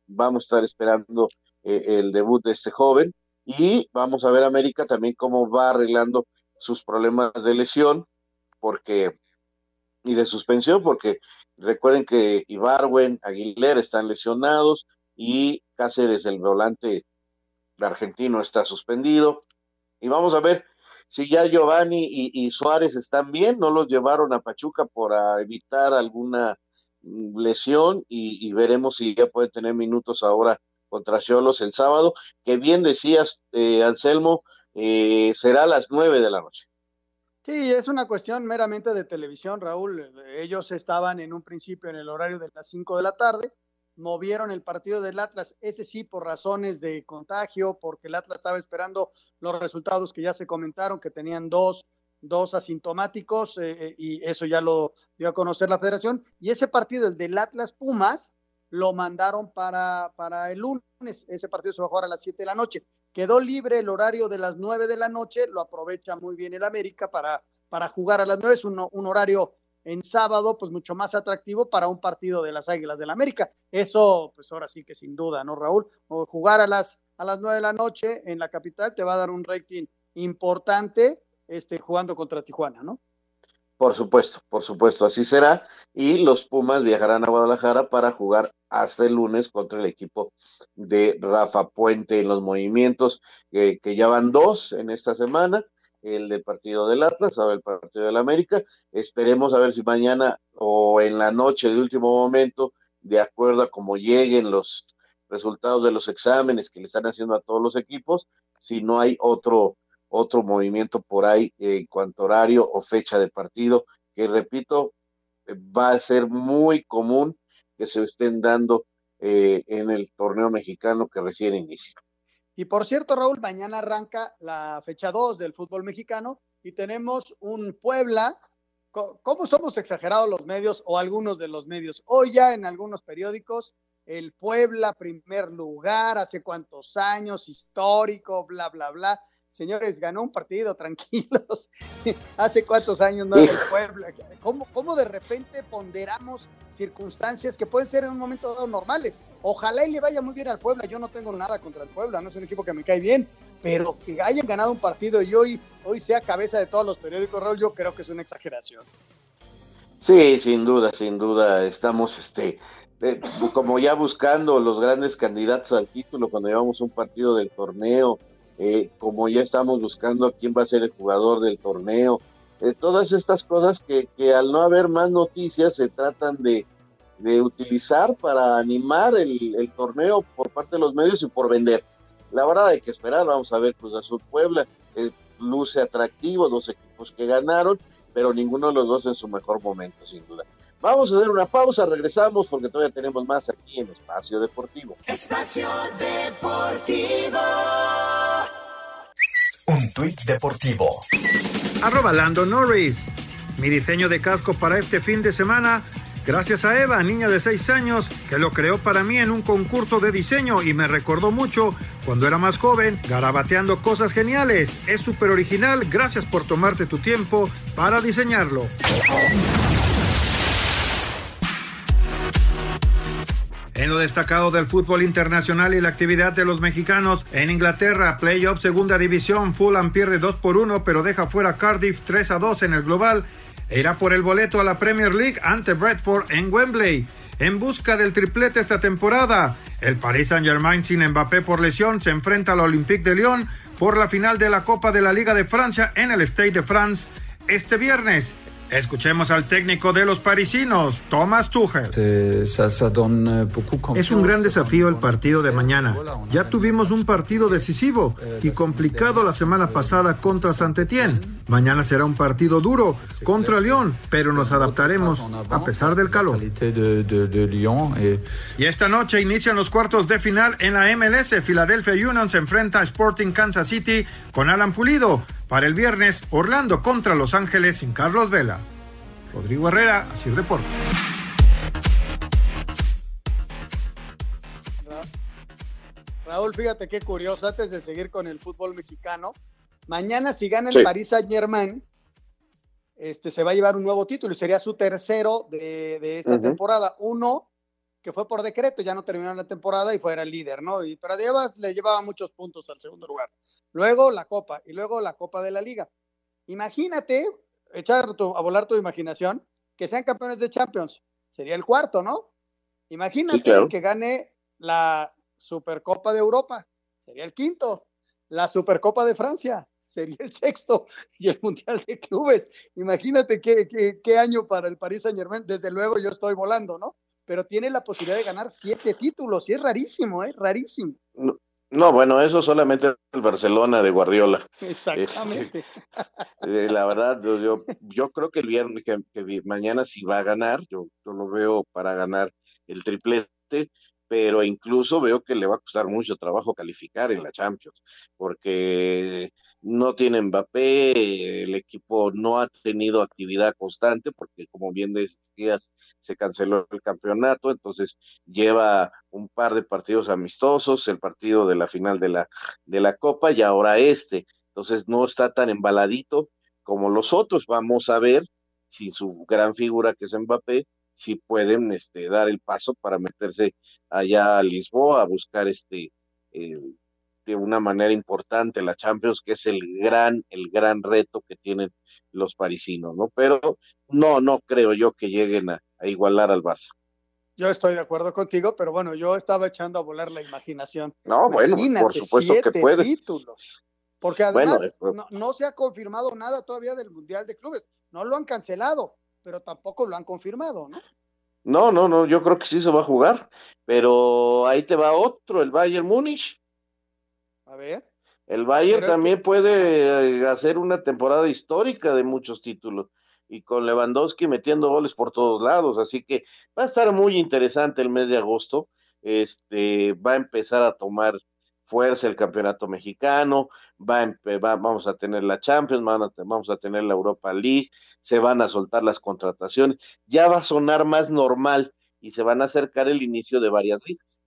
vamos a estar esperando eh, el debut de este joven y vamos a ver América también cómo va arreglando sus problemas de lesión porque y de suspensión porque recuerden que Ibarwen, Aguilera están lesionados y Cáceres el volante argentino está suspendido y vamos a ver si ya Giovanni y, Suárez están bien, no los llevaron a Pachuca para evitar alguna mm, lesión y, veremos si ya puede tener minutos ahora contra Cholos el sábado, que bien decías, eh, Anselmo, eh, será a las nueve de la noche. Sí, es una cuestión meramente de televisión, Raúl. Ellos estaban en un principio en el horario de las cinco de la tarde, movieron el partido del Atlas, ese sí por razones de contagio, porque el Atlas estaba esperando los resultados que ya se comentaron, que tenían dos, dos asintomáticos, eh, eh, y eso ya lo dio a conocer la federación. Y ese partido, el del Atlas Pumas, lo mandaron para, para el lunes. Ese partido se va a jugar a las 7 de la noche. Quedó libre el horario de las 9 de la noche, lo aprovecha muy bien el América para, para jugar a las 9. Es un, un horario en sábado, pues mucho más atractivo para un partido de las Águilas del la América. Eso, pues ahora sí que sin duda, ¿no, Raúl? O jugar a las, a las nueve de la noche en la capital te va a dar un rating importante este, jugando contra Tijuana, ¿no? Por supuesto, por supuesto, así será. Y los Pumas viajarán a Guadalajara para jugar hasta el lunes contra el equipo de Rafa Puente en los movimientos, que ya van dos en esta semana el del partido del Atlas, ahora el partido del América. Esperemos a ver si mañana o en la noche de último momento, de acuerdo a cómo lleguen los resultados de los exámenes que le están haciendo a todos los equipos, si no hay otro otro movimiento por ahí en cuanto a horario o fecha de partido, que repito, va a ser muy común que se estén dando eh, en el torneo mexicano que recién inicia. Y por cierto, Raúl, mañana arranca la fecha 2 del fútbol mexicano y tenemos un Puebla. ¿Cómo somos exagerados los medios o algunos de los medios? Hoy ya en algunos periódicos, el Puebla primer lugar, hace cuántos años, histórico, bla, bla, bla. Señores, ganó un partido, *laughs* tranquilos. Hace cuántos años no era el Puebla. ¿Cómo, ¿Cómo, de repente ponderamos circunstancias que pueden ser en un momento dado normales? Ojalá y le vaya muy bien al Puebla. Yo no tengo nada contra el Puebla, no es un equipo que me cae bien, pero que hayan ganado un partido y hoy, hoy sea cabeza de todos los periódicos, Raúl, yo creo que es una exageración. Sí, sin duda, sin duda. Estamos, este, eh, como ya buscando los grandes candidatos al título cuando llevamos un partido del torneo eh, como ya estamos buscando quién va a ser el jugador del torneo, eh, todas estas cosas que, que, al no haber más noticias se tratan de, de utilizar para animar el, torneo por parte de los medios y por vender. La verdad hay que esperar, vamos a ver Cruz Azul Puebla, eh, luce atractivo, dos equipos que ganaron, pero ninguno de los dos en su mejor momento, sin duda. Vamos a hacer una pausa, regresamos porque todavía tenemos más aquí en Espacio Deportivo. Espacio Deportivo. Un tuit deportivo. Arroba Lando Norris. Mi diseño de casco para este fin de semana, gracias a Eva, niña de 6 años, que lo creó para mí en un concurso de diseño y me recordó mucho cuando era más joven, garabateando cosas geniales. Es súper original, gracias por tomarte tu tiempo para diseñarlo. En lo destacado del fútbol internacional y la actividad de los mexicanos en Inglaterra, playoff segunda división, Fulham pierde 2 por 1 pero deja fuera Cardiff 3 a 2 en el global e irá por el boleto a la Premier League ante Bradford en Wembley. En busca del triplete esta temporada, el Paris Saint-Germain sin Mbappé por lesión se enfrenta al Olympique de Lyon por la final de la Copa de la Liga de Francia en el Stade de France este viernes. Escuchemos al técnico de los parisinos, Thomas Tuchel. Es un gran desafío el partido de mañana. Ya tuvimos un partido decisivo y complicado la semana pasada contra Saint-Étienne. Mañana será un partido duro contra Lyon, pero nos adaptaremos a pesar del calor. Y esta noche inician los cuartos de final en la MLS. Philadelphia Union se enfrenta a Sporting Kansas City con Alan Pulido. Para el viernes, Orlando contra Los Ángeles sin Carlos Vela. Rodrigo Herrera, Asir Deportes. Raúl, fíjate qué curioso, antes de seguir con el fútbol mexicano, mañana si gana el París Saint Germain, este, se va a llevar un nuevo título y sería su tercero de, esta temporada. Uno que fue por decreto, ya no terminó la temporada y fuera el líder, ¿no? Y, pero le llevaba muchos puntos al segundo lugar. Luego la Copa y luego la Copa de la Liga. Imagínate, echar a volar tu imaginación, que sean campeones de Champions. Sería el cuarto, ¿no? Imagínate que gane la Supercopa de Europa. Sería el quinto. La Supercopa de Francia. Sería el sexto. *laughs* Y el Mundial de Clubes. Imagínate qué, qué, qué año para el Paris Saint Germain. Desde luego yo estoy volando, ¿no? pero tiene la posibilidad de ganar siete títulos y es rarísimo, ¿eh? Rarísimo. No, bueno, eso solamente el Barcelona de Guardiola. *laughs* Exactamente. Eh, la verdad, yo, yo creo que el viernes, que, mañana sí va a ganar, yo, yo lo veo para ganar el triplete, pero incluso veo que le va a costar mucho trabajo calificar en la Champions, porque no tiene Mbappé, el equipo no ha tenido actividad constante, porque como bien decías, se canceló el campeonato, entonces lleva un par de partidos amistosos, el partido de la final de la, de la Copa y ahora este, entonces no está tan embaladito como los otros, vamos a ver si su gran figura que es Mbappé, si pueden este, dar el paso para meterse allá a Lisboa a buscar este de una manera importante la Champions, que es el gran, el gran reto que tienen los parisinos, ¿no? Pero no, no creo yo que lleguen a, igualar al Barça. Yo estoy de acuerdo contigo, pero bueno, yo estaba echando a volar la imaginación. No, bueno, por supuesto que puedes. títulos. Porque además eh, pues no, no, se ha confirmado nada todavía del Mundial de Clubes. No lo han cancelado, pero tampoco lo han confirmado, ¿no? No, no, no, yo creo que sí se va a jugar, pero ahí te va otro, el Bayern Múnich. A ver. El Bayern también puede hacer una temporada histórica de muchos títulos y con Lewandowski metiendo goles por todos lados, así que va a estar muy interesante el mes de agosto. Este va a empezar a tomar fuerza el campeonato mexicano, va, a, vamos a tener la Champions, vamos a tener la Europa League, se van a soltar las contrataciones, ya va a sonar más normal y se van a acercar el inicio de varias ligas.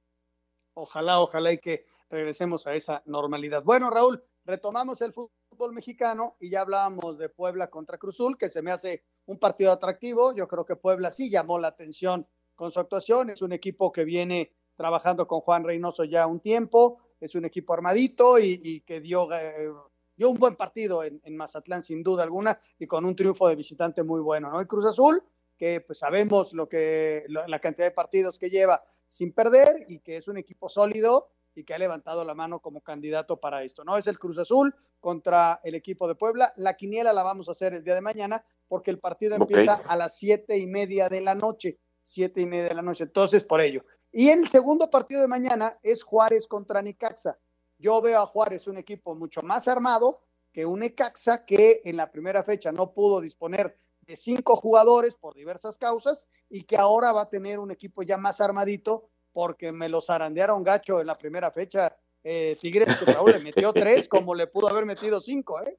Ojalá, ojalá y que regresemos a esa normalidad. Bueno, Raúl, retomamos el fútbol mexicano y ya hablábamos de Puebla contra Cruzul, que se me hace un partido atractivo. Yo creo que Puebla sí llamó la atención con su actuación. Es un equipo que viene trabajando con Juan Reynoso ya un tiempo, es un equipo armadito y, que dio, eh, dio un buen partido en, Mazatlán sin duda alguna y con un triunfo de visitante muy bueno, ¿no? El Cruz Azul, que pues sabemos lo que, la cantidad de partidos que lleva sin perder y que es un equipo sólido y que ha levantado la mano como candidato para esto. No es el Cruz Azul contra el equipo de Puebla. La quiniela la vamos a hacer el día de mañana porque el partido empieza a las siete y media de la noche. Siete y media de la noche. Entonces, por ello. Y el segundo partido de mañana es Juárez contra Nicaxa. Yo veo a Juárez un equipo mucho más armado que un Necaxa que en la primera fecha no pudo disponer de cinco jugadores por diversas causas y que ahora va a tener un equipo ya más armadito porque me los zarandearon gacho en la primera fecha. Eh, Tigres que le metió tres como le pudo haber metido cinco, ¿eh?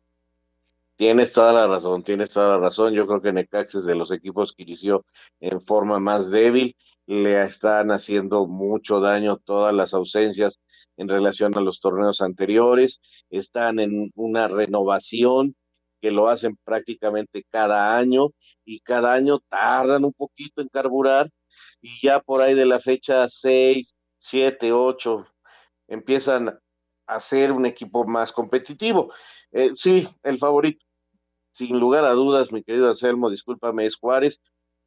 Tienes toda la razón, tienes toda la razón. Yo creo que Necax es de los equipos que inició en forma más débil. Le están haciendo mucho daño todas las ausencias en relación a los torneos anteriores. Están en una renovación que lo hacen prácticamente cada año y cada año tardan un poquito en carburar y ya por ahí de la fecha 6, 7, 8 empiezan a ser un equipo más competitivo. Eh, sí, el favorito, sin lugar a dudas, mi querido Anselmo, discúlpame, es Juárez,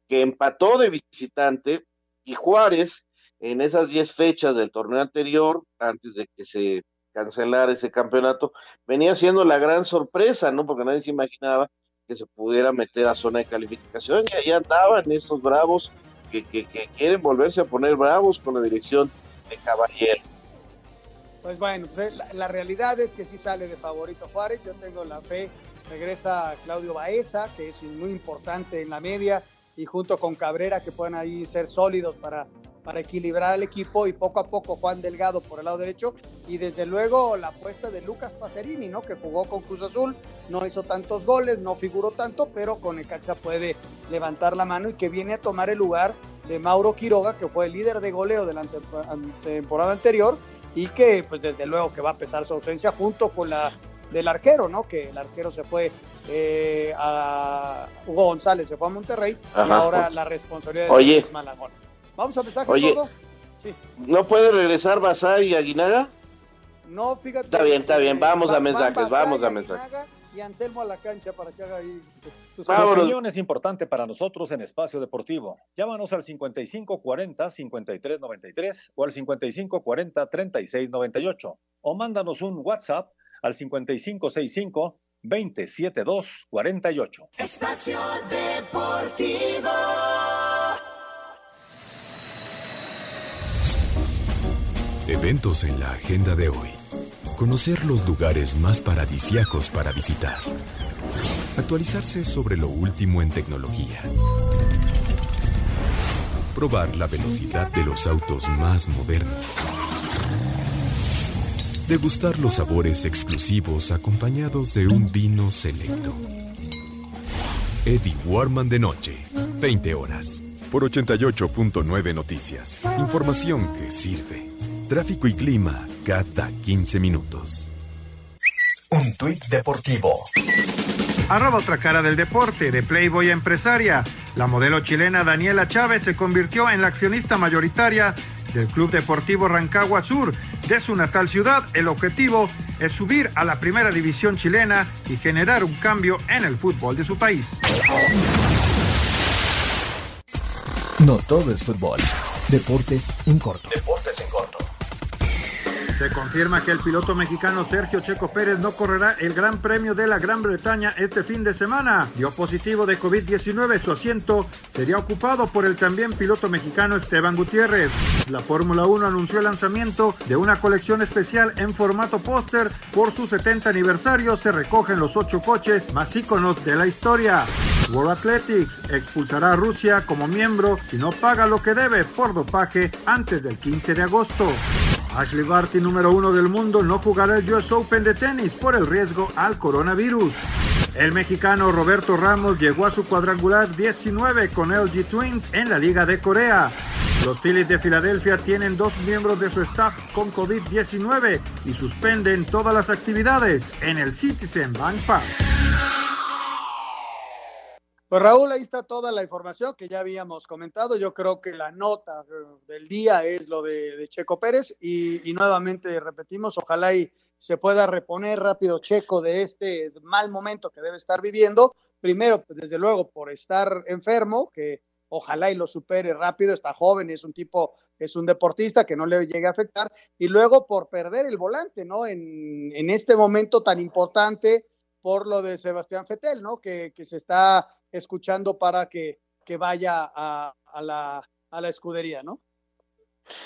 que empató de visitante y Juárez en esas 10 fechas del torneo anterior, antes de que se cancelara ese campeonato, venía siendo la gran sorpresa, ¿no? Porque nadie se imaginaba que se pudiera meter a zona de calificación y ahí andaban estos bravos que, que, quieren volverse a poner bravos con la dirección de Caballero. Pues bueno, pues, la, la, realidad es que sí sale de favorito Juárez, yo tengo la fe, regresa Claudio Baeza, que es muy importante en la media, y junto con Cabrera que pueden ahí ser sólidos para, para equilibrar al equipo y poco a poco Juan Delgado por el lado derecho y desde luego la apuesta de Lucas Pacerini, ¿no? que jugó con Cruz Azul, no hizo tantos goles, no figuró tanto, pero con Necaxa puede levantar la mano y que viene a tomar el lugar de Mauro Quiroga, que fue el líder de goleo de la temporada anterior y que pues desde luego que va a pesar su ausencia junto con la del arquero, ¿no? Que el arquero se fue eh, a Hugo González, se fue a Monterrey y ahora la responsabilidad Oye. es Malagón. Vamos a mensaje Oye, Sí. ¿No puede regresar Basay y Aguinaga? No, fíjate. Está bien, está bien. Vamos a mensajes, vamos a mensajes. Y Anselmo a la cancha para que haga ahí sus opinión es importante para nosotros en Espacio Deportivo. Llámanos al 5540-5393 o al 5540-3698 o mándanos un WhatsApp al 5565 27248. Espacio Deportivo. Eventos en la agenda de hoy. Conocer los lugares más paradisiacos para visitar. Actualizarse sobre lo último en tecnología. Probar la velocidad de los autos más modernos degustar los sabores exclusivos acompañados de un vino selecto. Eddie Warman de noche, 20 horas, por 88.9 Noticias. Información que sirve. Tráfico y clima cada 15 minutos. Un tuit deportivo. Arroba otra cara del deporte, de Playboy empresaria. La modelo chilena Daniela Chávez se convirtió en la accionista mayoritaria del Club Deportivo Rancagua Sur. De su natal ciudad, el objetivo es subir a la primera división chilena y generar un cambio en el fútbol de su país. No todo es fútbol. Deportes en corto. Deportes en corto. Se confirma que el piloto mexicano Sergio Checo Pérez no correrá el Gran Premio de la Gran Bretaña este fin de semana. Dio positivo de COVID-19. Su asiento sería ocupado por el también piloto mexicano Esteban Gutiérrez. La Fórmula 1 anunció el lanzamiento de una colección especial en formato póster. Por su 70 aniversario se recogen los ocho coches más íconos de la historia. World Athletics expulsará a Rusia como miembro si no paga lo que debe por dopaje antes del 15 de agosto. Ashley Barty, número uno del mundo, no jugará el US Open de tenis por el riesgo al coronavirus. El mexicano Roberto Ramos llegó a su cuadrangular 19 con LG Twins en la Liga de Corea. Los Phillies de Filadelfia tienen dos miembros de su staff con COVID-19 y suspenden todas las actividades en el Citizen Bank Park. Pues Raúl, ahí está toda la información que ya habíamos comentado. Yo creo que la nota eh, del día es lo de, Checo Pérez y, nuevamente repetimos, ojalá y se pueda reponer rápido Checo de este mal momento que debe estar viviendo. Primero, pues, desde luego, por estar enfermo, que ojalá y lo supere rápido, está joven, es un tipo, es un deportista que no le llegue a afectar, y luego por perder el volante, ¿no? En, este momento tan importante por lo de Sebastián Fetel, ¿no? Que se está escuchando para que, que vaya a, a, la, a la escudería, ¿no?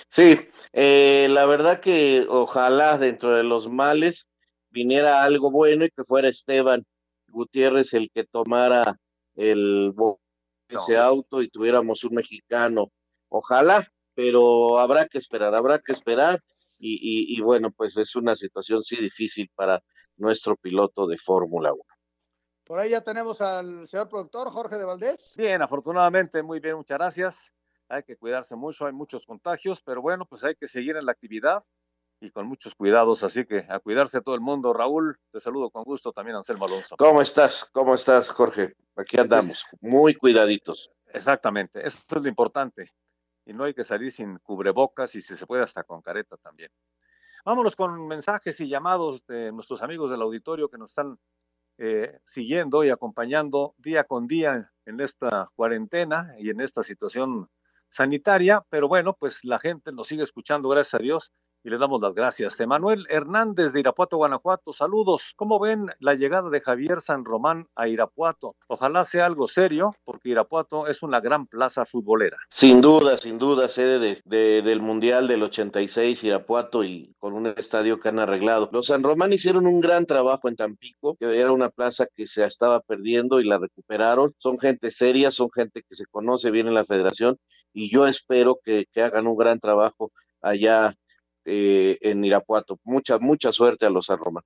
Sí, eh, la verdad que ojalá dentro de los males viniera algo bueno y que fuera Esteban Gutiérrez el que tomara el ese auto y tuviéramos un mexicano. Ojalá, pero habrá que esperar, habrá que esperar y, y, y bueno, pues es una situación sí difícil para nuestro piloto de Fórmula 1. Por ahí ya tenemos al señor productor Jorge de Valdés. Bien, afortunadamente, muy bien, muchas gracias. Hay que cuidarse mucho, hay muchos contagios, pero bueno, pues hay que seguir en la actividad y con muchos cuidados, así que a cuidarse todo el mundo. Raúl, te saludo con gusto, también Anselmo Alonso. ¿Cómo estás? ¿Cómo estás, Jorge? Aquí andamos, muy cuidaditos. Exactamente, eso es lo importante. Y no hay que salir sin cubrebocas y si se puede hasta con careta también. Vámonos con mensajes y llamados de nuestros amigos del auditorio que nos están eh, siguiendo y acompañando día con día en esta cuarentena y en esta situación sanitaria, pero bueno, pues la gente nos sigue escuchando, gracias a Dios, y les damos las gracias. Emanuel Hernández de Irapuato, Guanajuato, saludos. ¿Cómo ven la llegada de Javier San Román a Irapuato? Ojalá sea algo serio, porque Irapuato es una gran plaza futbolera. Sin duda, sin duda, sede de, de, del Mundial del 86, Irapuato, y con un estadio que han arreglado. Los San Román hicieron un gran trabajo en Tampico, que era una plaza que se estaba perdiendo y la recuperaron. Son gente seria, son gente que se conoce bien en la federación, y yo espero que, que hagan un gran trabajo allá eh, en Irapuato. Mucha, mucha suerte a los San Román.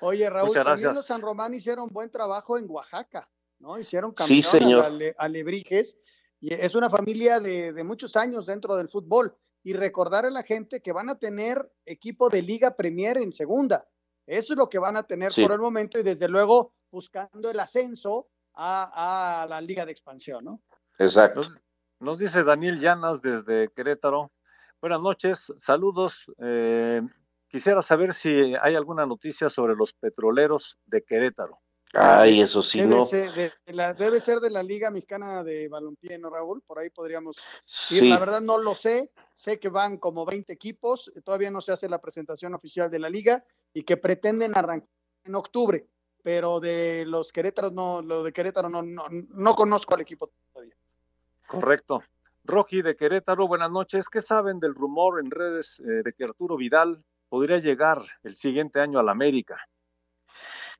Oye, Raúl, también los San Román hicieron buen trabajo en Oaxaca, ¿no? Hicieron campeón sí, señor. A, Lebrijes, y es una familia de, de, muchos años dentro del fútbol. Y recordar a la gente que van a tener equipo de Liga Premier en segunda. Eso es lo que van a tener sí. por el momento y desde luego buscando el ascenso a, a la Liga de Expansión, ¿no? Exacto. Nos, nos dice Daniel Llanas desde Querétaro. Buenas noches, saludos. Eh, quisiera saber si hay alguna noticia sobre los petroleros de Querétaro. Ay, eso sí, debe no. Ser de, de la, debe ser de la Liga Mexicana de Balompié, ¿no, Raúl? Por ahí podríamos ir. La verdad no lo sé. Sé que van como 20 equipos. Todavía no se hace la presentación oficial de la liga y que pretenden arrancar en octubre. Pero de los Querétaros, no, lo de Querétaro no, no, no conozco al equipo todavía. Correcto. Rocky de Querétaro, buenas noches. ¿Qué saben del rumor en redes eh, de que Arturo Vidal podría llegar el siguiente año a la América?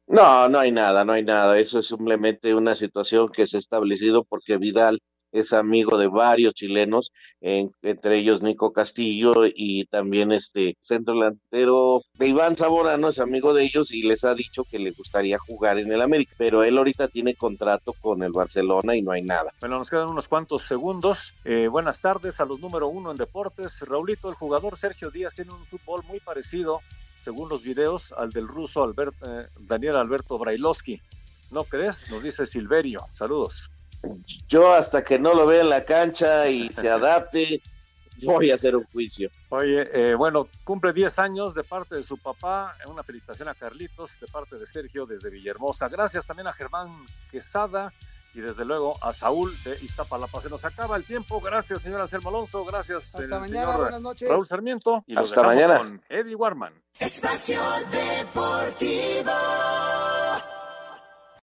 No, no hay nada, no hay nada. Eso es simplemente una situación que se ha establecido porque Vidal es amigo de varios chilenos, en, entre ellos Nico Castillo y también este centro delantero de Iván Zamorano es amigo de ellos y les ha dicho que le gustaría jugar en el América, pero él ahorita tiene contrato con el Barcelona y no hay nada. Bueno, nos quedan unos cuantos segundos. Eh, buenas tardes a los número uno en deportes. Raulito, el jugador Sergio Díaz tiene un fútbol muy parecido, según los videos, al del ruso eh, Daniel Alberto Brailovsky. ¿No crees? Nos dice Silverio. Saludos yo hasta que no lo vea en la cancha y se adapte, *laughs* voy a hacer un juicio. Oye, eh, bueno, cumple 10 años de parte de su papá, una felicitación a Carlitos, de parte de Sergio desde Villahermosa. Gracias también a Germán Quesada y desde luego a Saúl de Iztapalapa. Se nos acaba el tiempo. Gracias, señor Anselmo Alonso. Gracias, Hasta mañana, buenas noches. Raúl Sarmiento. Y Hasta mañana. Con Eddie Warman. Espacio Deportivo.